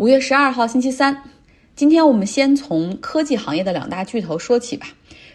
五月十二号星期三，今天我们先从科技行业的两大巨头说起吧。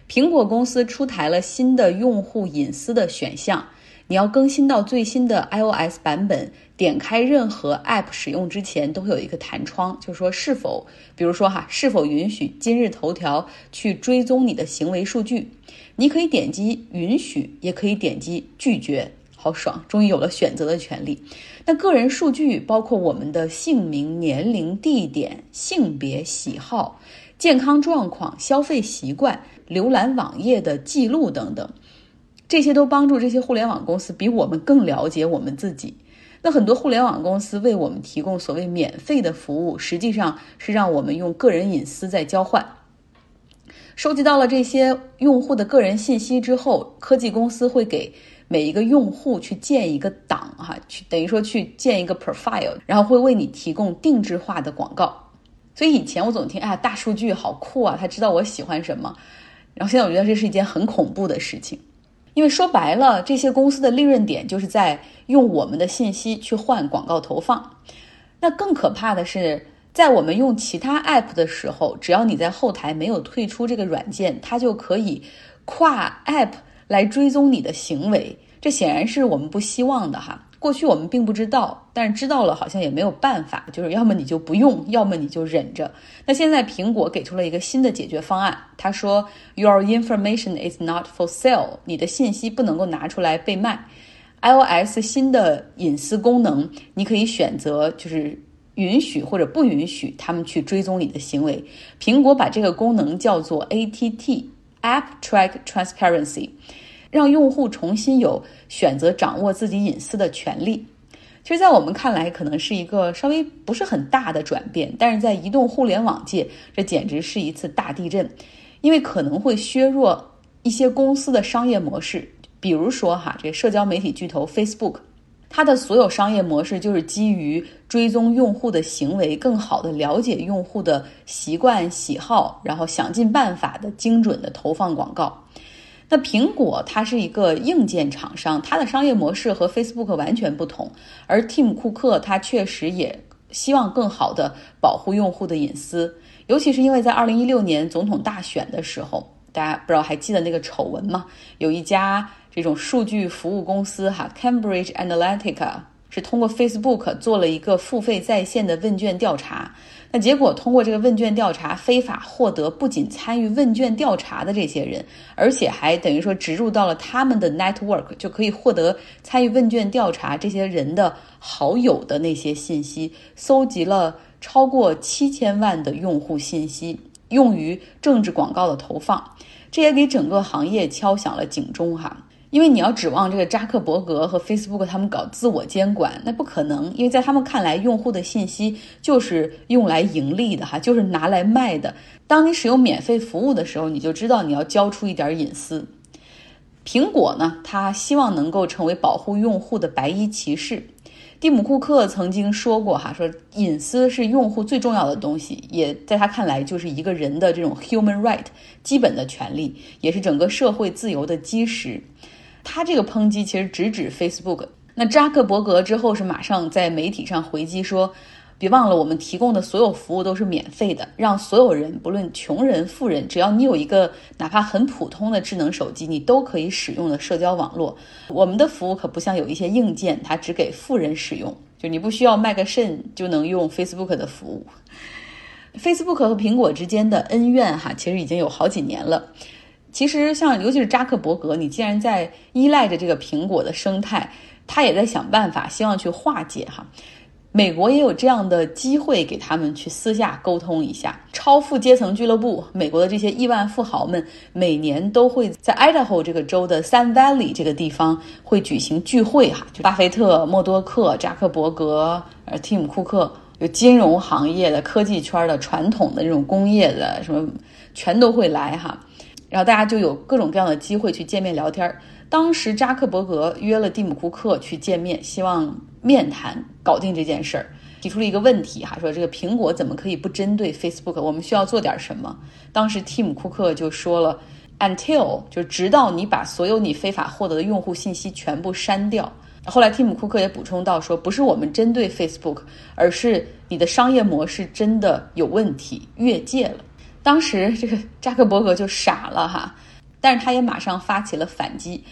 苹果公司出台了新的用户隐私的选项，你要更新到最新的 iOS 版本，点开任何 App 使用之前都会有一个弹窗，就是说是否，比如说哈，是否允许今日头条去追踪你的行为数据？你可以点击允许，也可以点击拒绝。好爽，终于有了选择的权利。那个人数据包括我们的姓名、年龄、地点、性别、喜好、健康状况、消费习惯、浏览网页的记录等等，这些都帮助这些互联网公司比我们更了解我们自己。那很多互联网公司为我们提供所谓免费的服务，实际上是让我们用个人隐私在交换。收集到了这些用户的个人信息之后，科技公司会给。每一个用户去建一个档哈，去等于说去建一个 profile，然后会为你提供定制化的广告。所以以前我总听，哎呀，大数据好酷啊，他知道我喜欢什么。然后现在我觉得这是一件很恐怖的事情，因为说白了，这些公司的利润点就是在用我们的信息去换广告投放。那更可怕的是，在我们用其他 app 的时候，只要你在后台没有退出这个软件，它就可以跨 app。来追踪你的行为，这显然是我们不希望的哈。过去我们并不知道，但是知道了好像也没有办法，就是要么你就不用，要么你就忍着。那现在苹果给出了一个新的解决方案，他说：“Your information is not for sale，你的信息不能够拿出来被卖。iOS 新的隐私功能，你可以选择就是允许或者不允许他们去追踪你的行为。苹果把这个功能叫做 ATT。” App Track Transparency，让用户重新有选择掌握自己隐私的权利。其实，在我们看来，可能是一个稍微不是很大的转变，但是在移动互联网界，这简直是一次大地震，因为可能会削弱一些公司的商业模式。比如说，哈，这社交媒体巨头 Facebook。它的所有商业模式就是基于追踪用户的行为，更好的了解用户的习惯喜好，然后想尽办法的精准的投放广告。那苹果它是一个硬件厂商，它的商业模式和 Facebook 完全不同。而 Tim 库克他确实也希望更好的保护用户的隐私，尤其是因为在二零一六年总统大选的时候，大家不知道还记得那个丑闻吗？有一家。这种数据服务公司哈，Cambridge Analytica 是通过 Facebook 做了一个付费在线的问卷调查。那结果通过这个问卷调查，非法获得不仅参与问卷调查的这些人，而且还等于说植入到了他们的 network，就可以获得参与问卷调查这些人的好友的那些信息，搜集了超过七千万的用户信息，用于政治广告的投放。这也给整个行业敲响了警钟哈。因为你要指望这个扎克伯格和 Facebook 他们搞自我监管，那不可能。因为在他们看来，用户的信息就是用来盈利的，哈，就是拿来卖的。当你使用免费服务的时候，你就知道你要交出一点隐私。苹果呢，他希望能够成为保护用户的白衣骑士。蒂姆·库克曾经说过，哈，说隐私是用户最重要的东西，也在他看来就是一个人的这种 human right 基本的权利，也是整个社会自由的基石。他这个抨击其实直指 Facebook。那扎克伯格之后是马上在媒体上回击说：“别忘了，我们提供的所有服务都是免费的，让所有人，不论穷人富人，只要你有一个哪怕很普通的智能手机，你都可以使用的社交网络。我们的服务可不像有一些硬件，它只给富人使用，就你不需要卖个肾就能用 Facebook 的服务。Facebook 和苹果之间的恩怨哈，其实已经有好几年了。”其实，像尤其是扎克伯格，你既然在依赖着这个苹果的生态，他也在想办法，希望去化解哈。美国也有这样的机会给他们去私下沟通一下。超富阶层俱乐部，美国的这些亿万富豪们，每年都会在 Idaho 这个州的 Sun Valley 这个地方会举行聚会哈。就巴菲特、默多克、扎克伯格、呃，蒂姆库克，有金融行业的、科技圈的、传统的这种工业的什么，全都会来哈。然后大家就有各种各样的机会去见面聊天儿。当时扎克伯格约了蒂姆·库克去见面，希望面谈搞定这件事儿，提出了一个问题哈，说这个苹果怎么可以不针对 Facebook？我们需要做点什么？当时蒂姆·库克就说了，until 就直到你把所有你非法获得的用户信息全部删掉，后来，蒂姆·库克也补充到说，不是我们针对 Facebook，而是你的商业模式真的有问题，越界了。当时这个扎克伯格就傻了哈，但是他也马上发起了反击。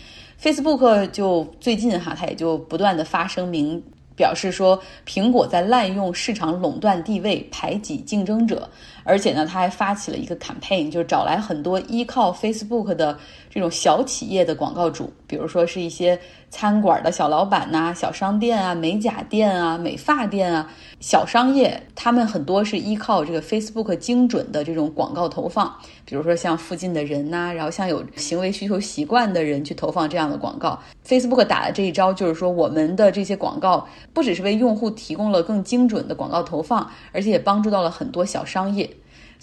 Facebook 就最近哈，他也就不断的发声明。表示说，苹果在滥用市场垄断地位，排挤竞争者，而且呢，他还发起了一个 campaign，就是找来很多依靠 Facebook 的这种小企业的广告主，比如说是一些餐馆的小老板呐、小商店啊、美甲店啊、美发店啊、小商业，他们很多是依靠这个 Facebook 精准的这种广告投放，比如说像附近的人呐，然后像有行为需求习惯的人去投放这样的广告。Facebook 打的这一招就是说，我们的这些广告。不只是为用户提供了更精准的广告投放，而且也帮助到了很多小商业。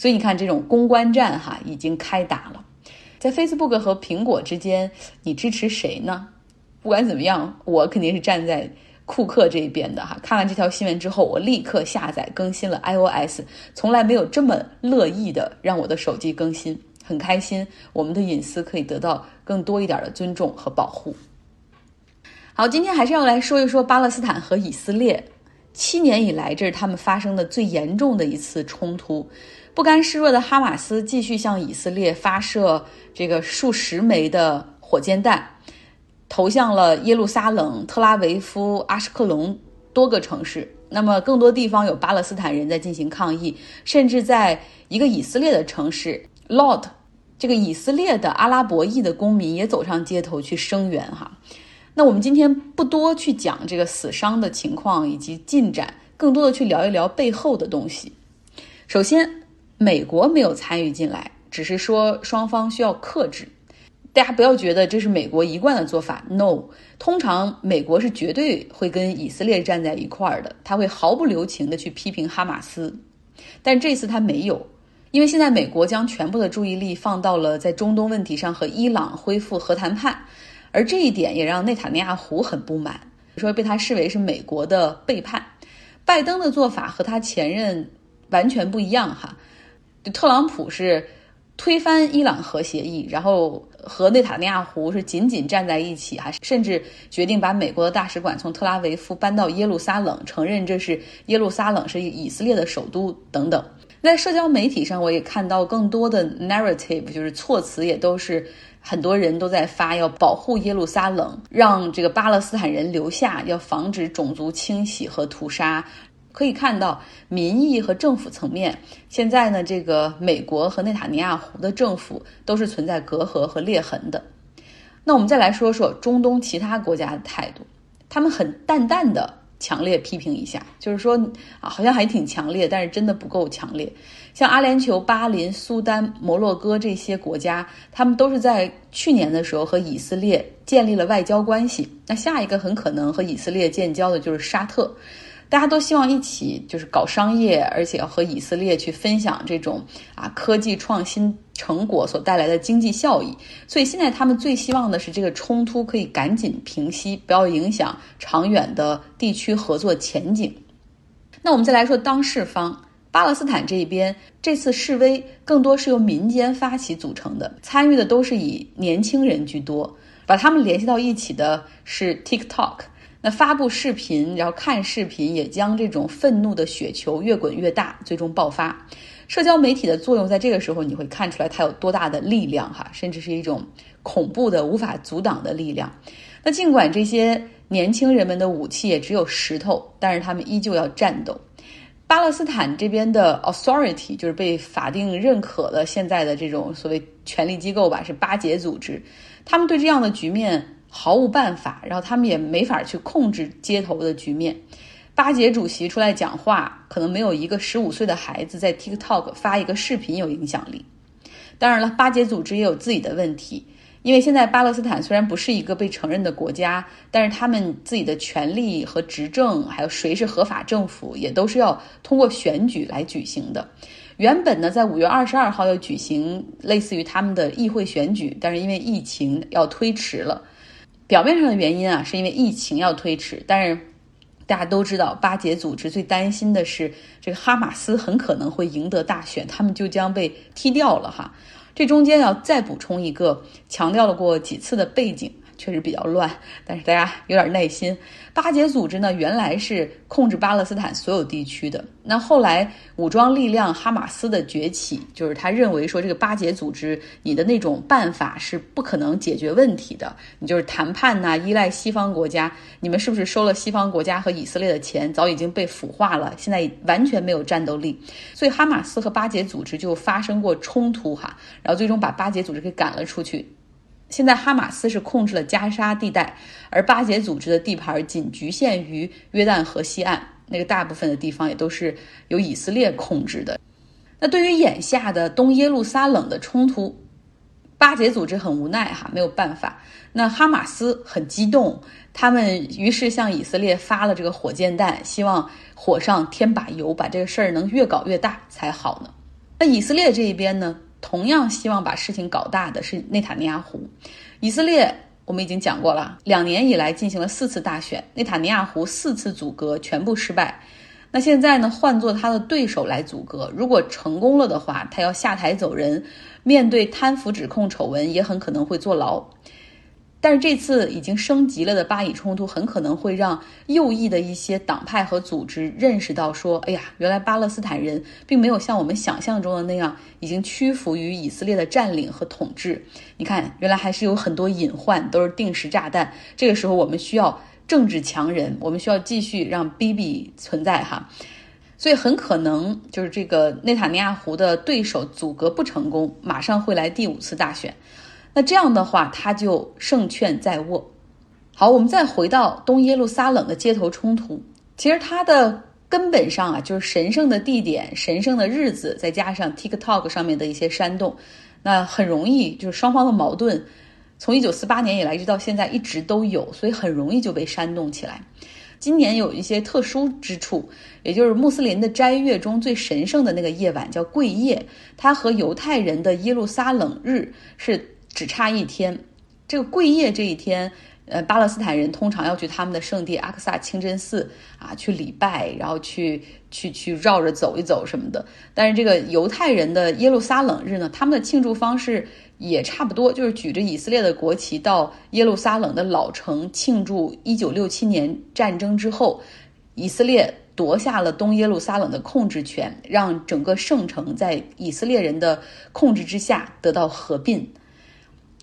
所以你看，这种公关战哈已经开打了。在 Facebook 和苹果之间，你支持谁呢？不管怎么样，我肯定是站在库克这一边的哈。看完这条新闻之后，我立刻下载更新了 iOS，从来没有这么乐意的让我的手机更新，很开心，我们的隐私可以得到更多一点的尊重和保护。好，今天还是要来说一说巴勒斯坦和以色列。七年以来，这是他们发生的最严重的一次冲突。不甘示弱的哈马斯继续向以色列发射这个数十枚的火箭弹，投向了耶路撒冷、特拉维夫、阿什克隆多个城市。那么，更多地方有巴勒斯坦人在进行抗议，甚至在一个以色列的城市 Lod，这个以色列的阿拉伯裔的公民也走上街头去声援哈。那我们今天不多去讲这个死伤的情况以及进展，更多的去聊一聊背后的东西。首先，美国没有参与进来，只是说双方需要克制。大家不要觉得这是美国一贯的做法，no。通常美国是绝对会跟以色列站在一块儿的，他会毫不留情的去批评哈马斯。但这次他没有，因为现在美国将全部的注意力放到了在中东问题上和伊朗恢复核谈判。而这一点也让内塔尼亚胡很不满，说被他视为是美国的背叛。拜登的做法和他前任完全不一样哈，特朗普是推翻伊朗核协议，然后和内塔尼亚胡是紧紧站在一起哈，甚至决定把美国的大使馆从特拉维夫搬到耶路撒冷，承认这是耶路撒冷是以色列的首都等等。在社交媒体上，我也看到更多的 narrative，就是措辞也都是。很多人都在发要保护耶路撒冷，让这个巴勒斯坦人留下，要防止种族清洗和屠杀。可以看到，民意和政府层面，现在呢，这个美国和内塔尼亚胡的政府都是存在隔阂和裂痕的。那我们再来说说中东其他国家的态度，他们很淡淡的。强烈批评一下，就是说啊，好像还挺强烈，但是真的不够强烈。像阿联酋、巴林、苏丹、摩洛哥这些国家，他们都是在去年的时候和以色列建立了外交关系。那下一个很可能和以色列建交的就是沙特。大家都希望一起就是搞商业，而且要和以色列去分享这种啊科技创新成果所带来的经济效益。所以现在他们最希望的是这个冲突可以赶紧平息，不要影响长远的地区合作前景。那我们再来说当事方，巴勒斯坦这一边，这次示威更多是由民间发起组成的，参与的都是以年轻人居多，把他们联系到一起的是 TikTok。那发布视频，然后看视频，也将这种愤怒的雪球越滚越大，最终爆发。社交媒体的作用，在这个时候你会看出来它有多大的力量哈，甚至是一种恐怖的、无法阻挡的力量。那尽管这些年轻人们的武器也只有石头，但是他们依旧要战斗。巴勒斯坦这边的 authority 就是被法定认可的现在的这种所谓权力机构吧，是巴结组织，他们对这样的局面。毫无办法，然后他们也没法去控制街头的局面。巴结主席出来讲话，可能没有一个十五岁的孩子在 TikTok 发一个视频有影响力。当然了，巴结组织也有自己的问题，因为现在巴勒斯坦虽然不是一个被承认的国家，但是他们自己的权利和执政，还有谁是合法政府，也都是要通过选举来举行的。原本呢，在五月二十二号要举行类似于他们的议会选举，但是因为疫情要推迟了。表面上的原因啊，是因为疫情要推迟，但是大家都知道，巴结组织最担心的是这个哈马斯很可能会赢得大选，他们就将被踢掉了哈。这中间要再补充一个强调了过几次的背景，确实比较乱，但是大家有点耐心。巴解组织呢，原来是控制巴勒斯坦所有地区的。那后来武装力量哈马斯的崛起，就是他认为说这个巴解组织你的那种办法是不可能解决问题的，你就是谈判呐，依赖西方国家，你们是不是收了西方国家和以色列的钱，早已经被腐化了，现在完全没有战斗力。所以哈马斯和巴解组织就发生过冲突哈，然后最终把巴解组织给赶了出去。现在哈马斯是控制了加沙地带，而巴解组织的地盘仅局限于约旦河西岸，那个大部分的地方也都是由以色列控制的。那对于眼下的东耶路撒冷的冲突，巴解组织很无奈哈，没有办法。那哈马斯很激动，他们于是向以色列发了这个火箭弹，希望火上添把油，把这个事儿能越搞越大才好呢。那以色列这一边呢？同样希望把事情搞大的是内塔尼亚胡。以色列我们已经讲过了，两年以来进行了四次大选，内塔尼亚胡四次阻隔全部失败。那现在呢，换做他的对手来阻隔，如果成功了的话，他要下台走人，面对贪腐指控丑闻，也很可能会坐牢。但是这次已经升级了的巴以冲突，很可能会让右翼的一些党派和组织认识到，说，哎呀，原来巴勒斯坦人并没有像我们想象中的那样，已经屈服于以色列的占领和统治。你看，原来还是有很多隐患，都是定时炸弹。这个时候，我们需要政治强人，我们需要继续让 BB 存在哈。所以很可能就是这个内塔尼亚胡的对手阻隔不成功，马上会来第五次大选。那这样的话，他就胜券在握。好，我们再回到东耶路撒冷的街头冲突，其实它的根本上啊，就是神圣的地点、神圣的日子，再加上 TikTok 上面的一些煽动，那很容易就是双方的矛盾，从一九四八年以来一直到现在一直都有，所以很容易就被煽动起来。今年有一些特殊之处，也就是穆斯林的斋月中最神圣的那个夜晚叫贵夜，它和犹太人的耶路撒冷日是。只差一天，这个贵夜这一天，呃，巴勒斯坦人通常要去他们的圣地阿克萨清真寺啊去礼拜，然后去去去绕着走一走什么的。但是这个犹太人的耶路撒冷日呢，他们的庆祝方式也差不多，就是举着以色列的国旗到耶路撒冷的老城庆祝一九六七年战争之后，以色列夺下了东耶路撒冷的控制权，让整个圣城在以色列人的控制之下得到合并。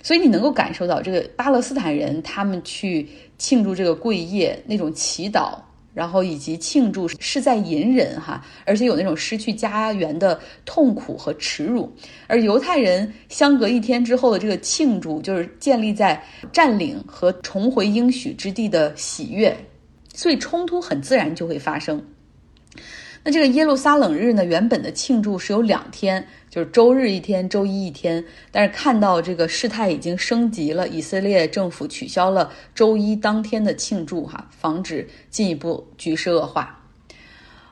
所以你能够感受到这个巴勒斯坦人他们去庆祝这个贵夜那种祈祷，然后以及庆祝是在隐忍哈，而且有那种失去家园的痛苦和耻辱。而犹太人相隔一天之后的这个庆祝，就是建立在占领和重回应许之地的喜悦，所以冲突很自然就会发生。那这个耶路撒冷日呢，原本的庆祝是有两天。就是周日一天，周一一天，但是看到这个事态已经升级了，以色列政府取消了周一当天的庆祝，哈，防止进一步局势恶化。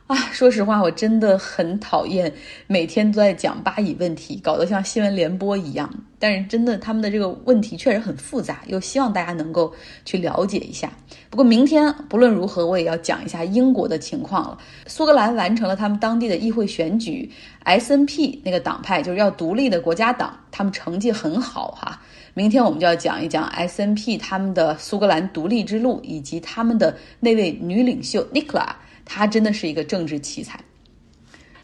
啊，说实话，我真的很讨厌每天都在讲巴以问题，搞得像新闻联播一样。但是真的，他们的这个问题确实很复杂，又希望大家能够去了解一下。不过明天不论如何，我也要讲一下英国的情况了。苏格兰完成了他们当地的议会选举，SNP 那个党派就是要独立的国家党，他们成绩很好哈。明天我们就要讲一讲 SNP 他们的苏格兰独立之路，以及他们的那位女领袖 Nicola。他真的是一个政治奇才。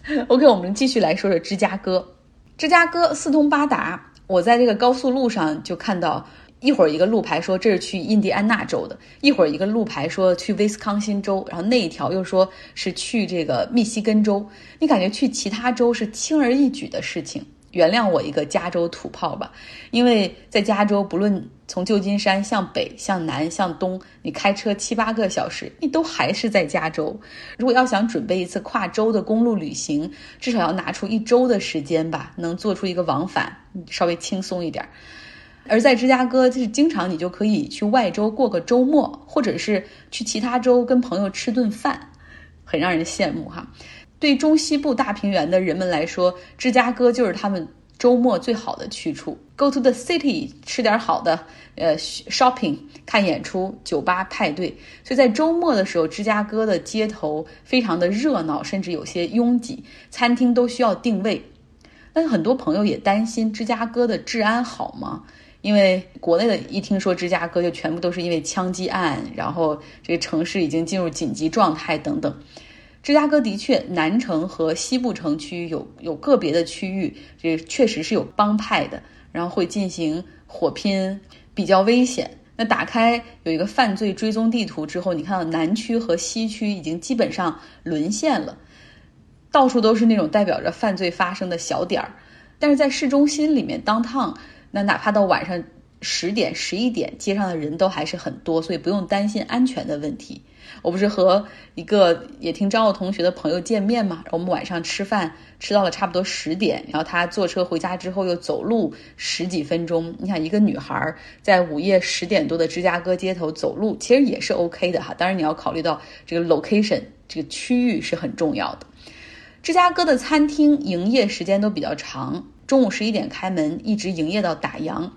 OK，我们继续来说说芝加哥。芝加哥四通八达，我在这个高速路上就看到，一会儿一个路牌说这是去印第安纳州的，一会儿一个路牌说去威斯康星州，然后那一条又说是去这个密西根州。你感觉去其他州是轻而易举的事情？原谅我一个加州土炮吧，因为在加州，不论从旧金山向北、向南、向东，你开车七八个小时，你都还是在加州。如果要想准备一次跨州的公路旅行，至少要拿出一周的时间吧，能做出一个往返，稍微轻松一点。而在芝加哥，就是经常你就可以去外州过个周末，或者是去其他州跟朋友吃顿饭，很让人羡慕哈。对中西部大平原的人们来说，芝加哥就是他们周末最好的去处。Go to the city，吃点好的，呃，shopping，看演出，酒吧派对。所以在周末的时候，芝加哥的街头非常的热闹，甚至有些拥挤，餐厅都需要定位。但是很多朋友也担心芝加哥的治安好吗？因为国内的一听说芝加哥，就全部都是因为枪击案，然后这个城市已经进入紧急状态等等。芝加哥的确，南城和西部城区有有个别的区域，这确实是有帮派的，然后会进行火拼，比较危险。那打开有一个犯罪追踪地图之后，你看到南区和西区已经基本上沦陷了，到处都是那种代表着犯罪发生的小点儿。但是在市中心里面，downtown，那哪怕到晚上十点、十一点，街上的人都还是很多，所以不用担心安全的问题。我不是和一个也听张奥同学的朋友见面嘛？我们晚上吃饭吃到了差不多十点，然后他坐车回家之后又走路十几分钟。你想，一个女孩在午夜十点多的芝加哥街头走路，其实也是 OK 的哈。当然你要考虑到这个 location 这个区域是很重要的。芝加哥的餐厅营业时间都比较长，中午十一点开门，一直营业到打烊。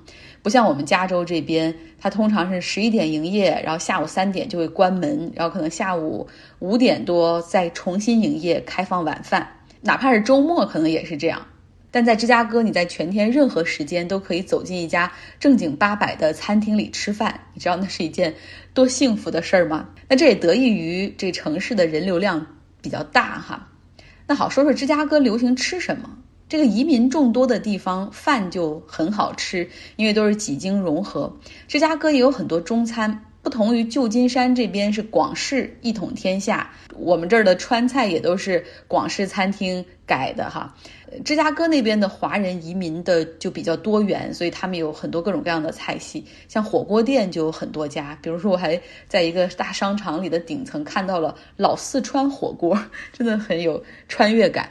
不像我们加州这边，它通常是十一点营业，然后下午三点就会关门，然后可能下午五点多再重新营业，开放晚饭。哪怕是周末，可能也是这样。但在芝加哥，你在全天任何时间都可以走进一家正经八百的餐厅里吃饭，你知道那是一件多幸福的事儿吗？那这也得益于这城市的人流量比较大哈。那好，说说芝加哥流行吃什么。这个移民众多的地方，饭就很好吃，因为都是几经融合。芝加哥也有很多中餐，不同于旧金山这边是广式一统天下，我们这儿的川菜也都是广式餐厅改的哈。芝加哥那边的华人移民的就比较多元，所以他们有很多各种各样的菜系，像火锅店就有很多家。比如说，我还在一个大商场里的顶层看到了老四川火锅，真的很有穿越感。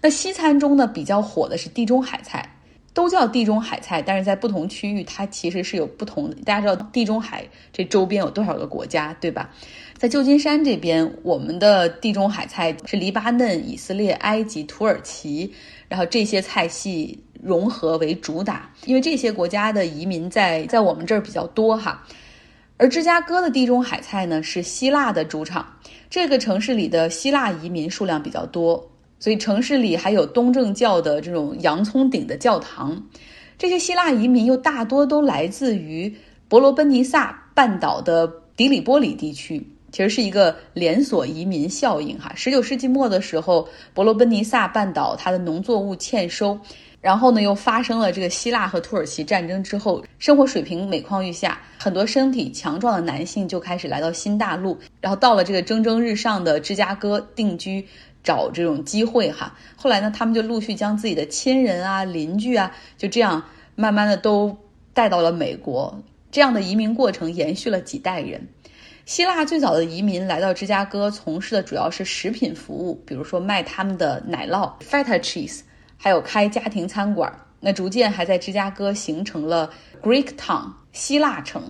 那西餐中呢，比较火的是地中海菜，都叫地中海菜，但是在不同区域它其实是有不同的。大家知道地中海这周边有多少个国家，对吧？在旧金山这边，我们的地中海菜是黎巴嫩、以色列、埃及、土耳其，然后这些菜系融合为主打，因为这些国家的移民在在我们这儿比较多哈。而芝加哥的地中海菜呢，是希腊的主场，这个城市里的希腊移民数量比较多。所以城市里还有东正教的这种洋葱顶的教堂，这些希腊移民又大多都来自于伯罗奔尼撒半岛的迪里波里地区，其实是一个连锁移民效应哈。十九世纪末的时候，伯罗奔尼撒半岛它的农作物欠收，然后呢又发生了这个希腊和土耳其战争之后，生活水平每况愈下，很多身体强壮的男性就开始来到新大陆，然后到了这个蒸蒸日上的芝加哥定居。找这种机会哈，后来呢，他们就陆续将自己的亲人啊、邻居啊，就这样慢慢的都带到了美国。这样的移民过程延续了几代人。希腊最早的移民来到芝加哥，从事的主要是食品服务，比如说卖他们的奶酪 （feta cheese），还有开家庭餐馆。那逐渐还在芝加哥形成了 Greek Town（ 希腊城）。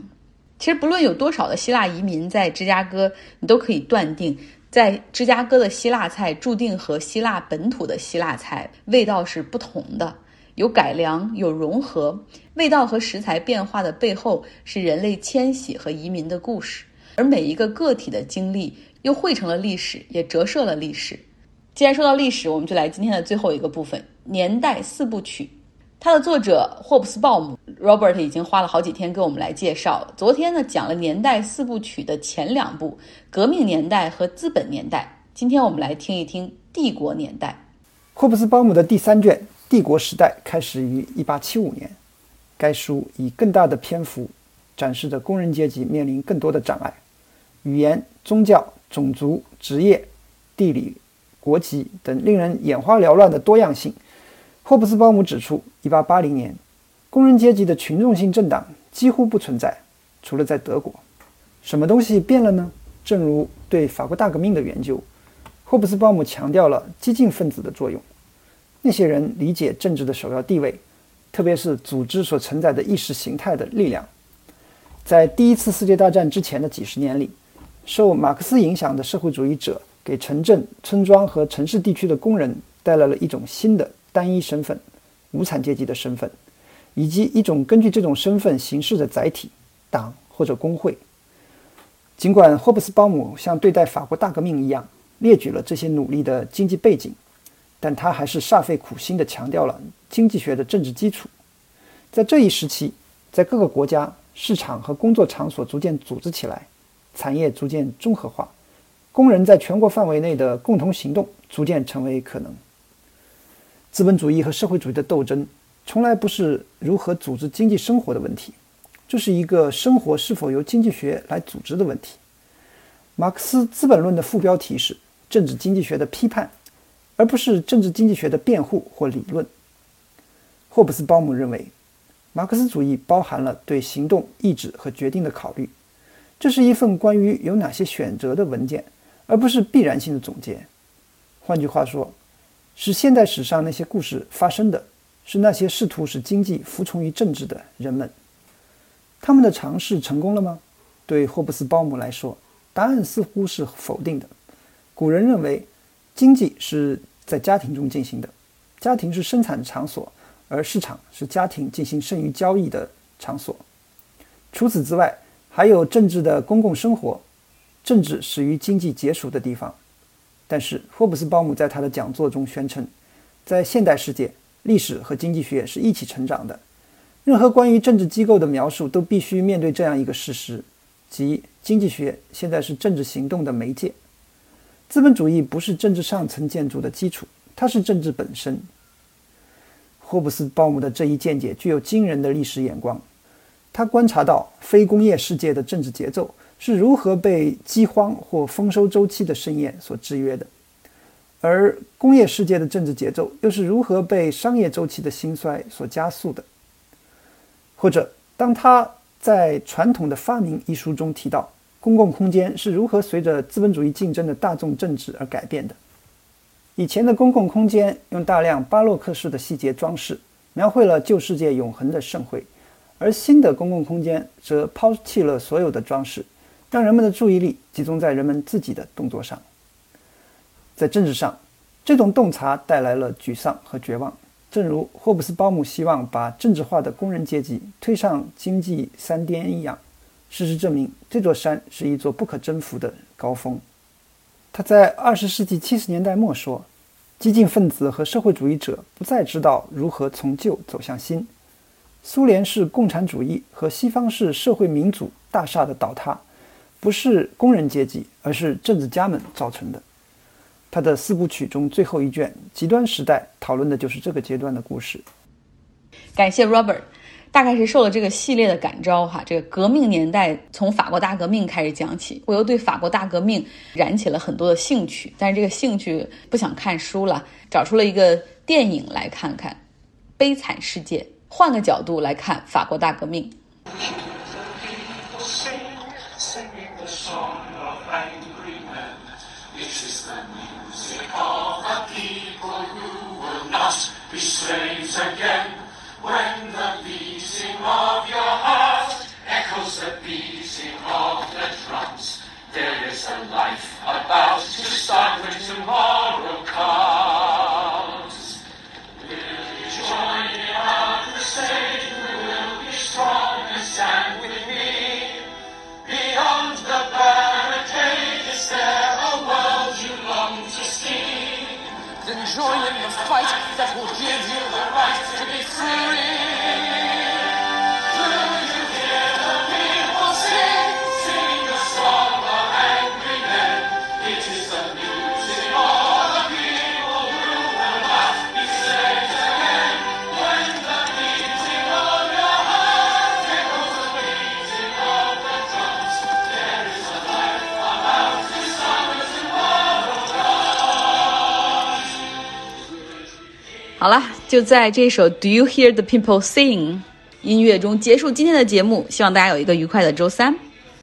其实不论有多少的希腊移民在芝加哥，你都可以断定。在芝加哥的希腊菜注定和希腊本土的希腊菜味道是不同的，有改良，有融合。味道和食材变化的背后是人类迁徙和移民的故事，而每一个个体的经历又汇成了历史，也折射了历史。既然说到历史，我们就来今天的最后一个部分——年代四部曲。它的作者霍布斯鲍姆 Robert 已经花了好几天给我们来介绍。昨天呢讲了年代四部曲的前两部，革命年代和资本年代。今天我们来听一听帝国年代。霍布斯鲍姆的第三卷《帝国时代》开始于1875年。该书以更大的篇幅展示着工人阶级面临更多的障碍：语言、宗教、种族、职业、地理、国籍等令人眼花缭乱的多样性。霍布斯鲍姆指出，1880年，工人阶级的群众性政党几乎不存在，除了在德国。什么东西变了呢？正如对法国大革命的研究，霍布斯鲍姆强调了激进分子的作用。那些人理解政治的首要地位，特别是组织所承载的意识形态的力量。在第一次世界大战之前的几十年里，受马克思影响的社会主义者给城镇、村庄和城市地区的工人带来了一种新的。单一身份，无产阶级的身份，以及一种根据这种身份行事的载体——党或者工会。尽管霍布斯鲍姆像对待法国大革命一样列举了这些努力的经济背景，但他还是煞费苦心地强调了经济学的政治基础。在这一时期，在各个国家，市场和工作场所逐渐组织起来，产业逐渐综合化，工人在全国范围内的共同行动逐渐成为可能。资本主义和社会主义的斗争，从来不是如何组织经济生活的问题，这是一个生活是否由经济学来组织的问题。马克思《资本论》的副标题是“政治经济学的批判”，而不是政治经济学的辩护或理论。霍布斯鲍姆认为，马克思主义包含了对行动、意志和决定的考虑，这是一份关于有哪些选择的文件，而不是必然性的总结。换句话说，是现代史上那些故事发生的，是那些试图使经济服从于政治的人们。他们的尝试成功了吗？对霍布斯鲍姆来说，答案似乎是否定的。古人认为，经济是在家庭中进行的，家庭是生产场所，而市场是家庭进行剩余交易的场所。除此之外，还有政治的公共生活，政治始于经济结束的地方。但是，霍布斯鲍姆在他的讲座中宣称，在现代世界，历史和经济学是一起成长的。任何关于政治机构的描述都必须面对这样一个事实，即经济学现在是政治行动的媒介。资本主义不是政治上层建筑的基础，它是政治本身。霍布斯鲍姆的这一见解具有惊人的历史眼光，他观察到非工业世界的政治节奏。是如何被饥荒或丰收周期的盛宴所制约的，而工业世界的政治节奏又是如何被商业周期的兴衰所加速的？或者，当他在《传统的发明》一书中提到，公共空间是如何随着资本主义竞争的大众政治而改变的？以前的公共空间用大量巴洛克式的细节装饰，描绘了旧世界永恒的盛会，而新的公共空间则抛弃了所有的装饰。让人们的注意力集中在人们自己的动作上。在政治上，这种洞察带来了沮丧和绝望，正如霍布斯鲍姆希望把政治化的工人阶级推上经济山巅一样。事实证明，这座山是一座不可征服的高峰。他在二十世纪七十年代末说：“激进分子和社会主义者不再知道如何从旧走向新。苏联式共产主义和西方式社会民主大厦的倒塌。”不是工人阶级，而是政治家们造成的。他的四部曲中最后一卷《极端时代》讨论的就是这个阶段的故事。感谢 Robert，大概是受了这个系列的感召哈。这个革命年代从法国大革命开始讲起，我又对法国大革命燃起了很多的兴趣。但是这个兴趣不想看书了，找出了一个电影来看看《悲惨世界》，换个角度来看法国大革命。again when the beating of your heart echoes the beating of the drums. There is a life about to start when tomorrow comes. Join in the fight that will give you the right to be free. 好了，就在这首《Do You Hear the People Sing》音乐中结束今天的节目。希望大家有一个愉快的周三。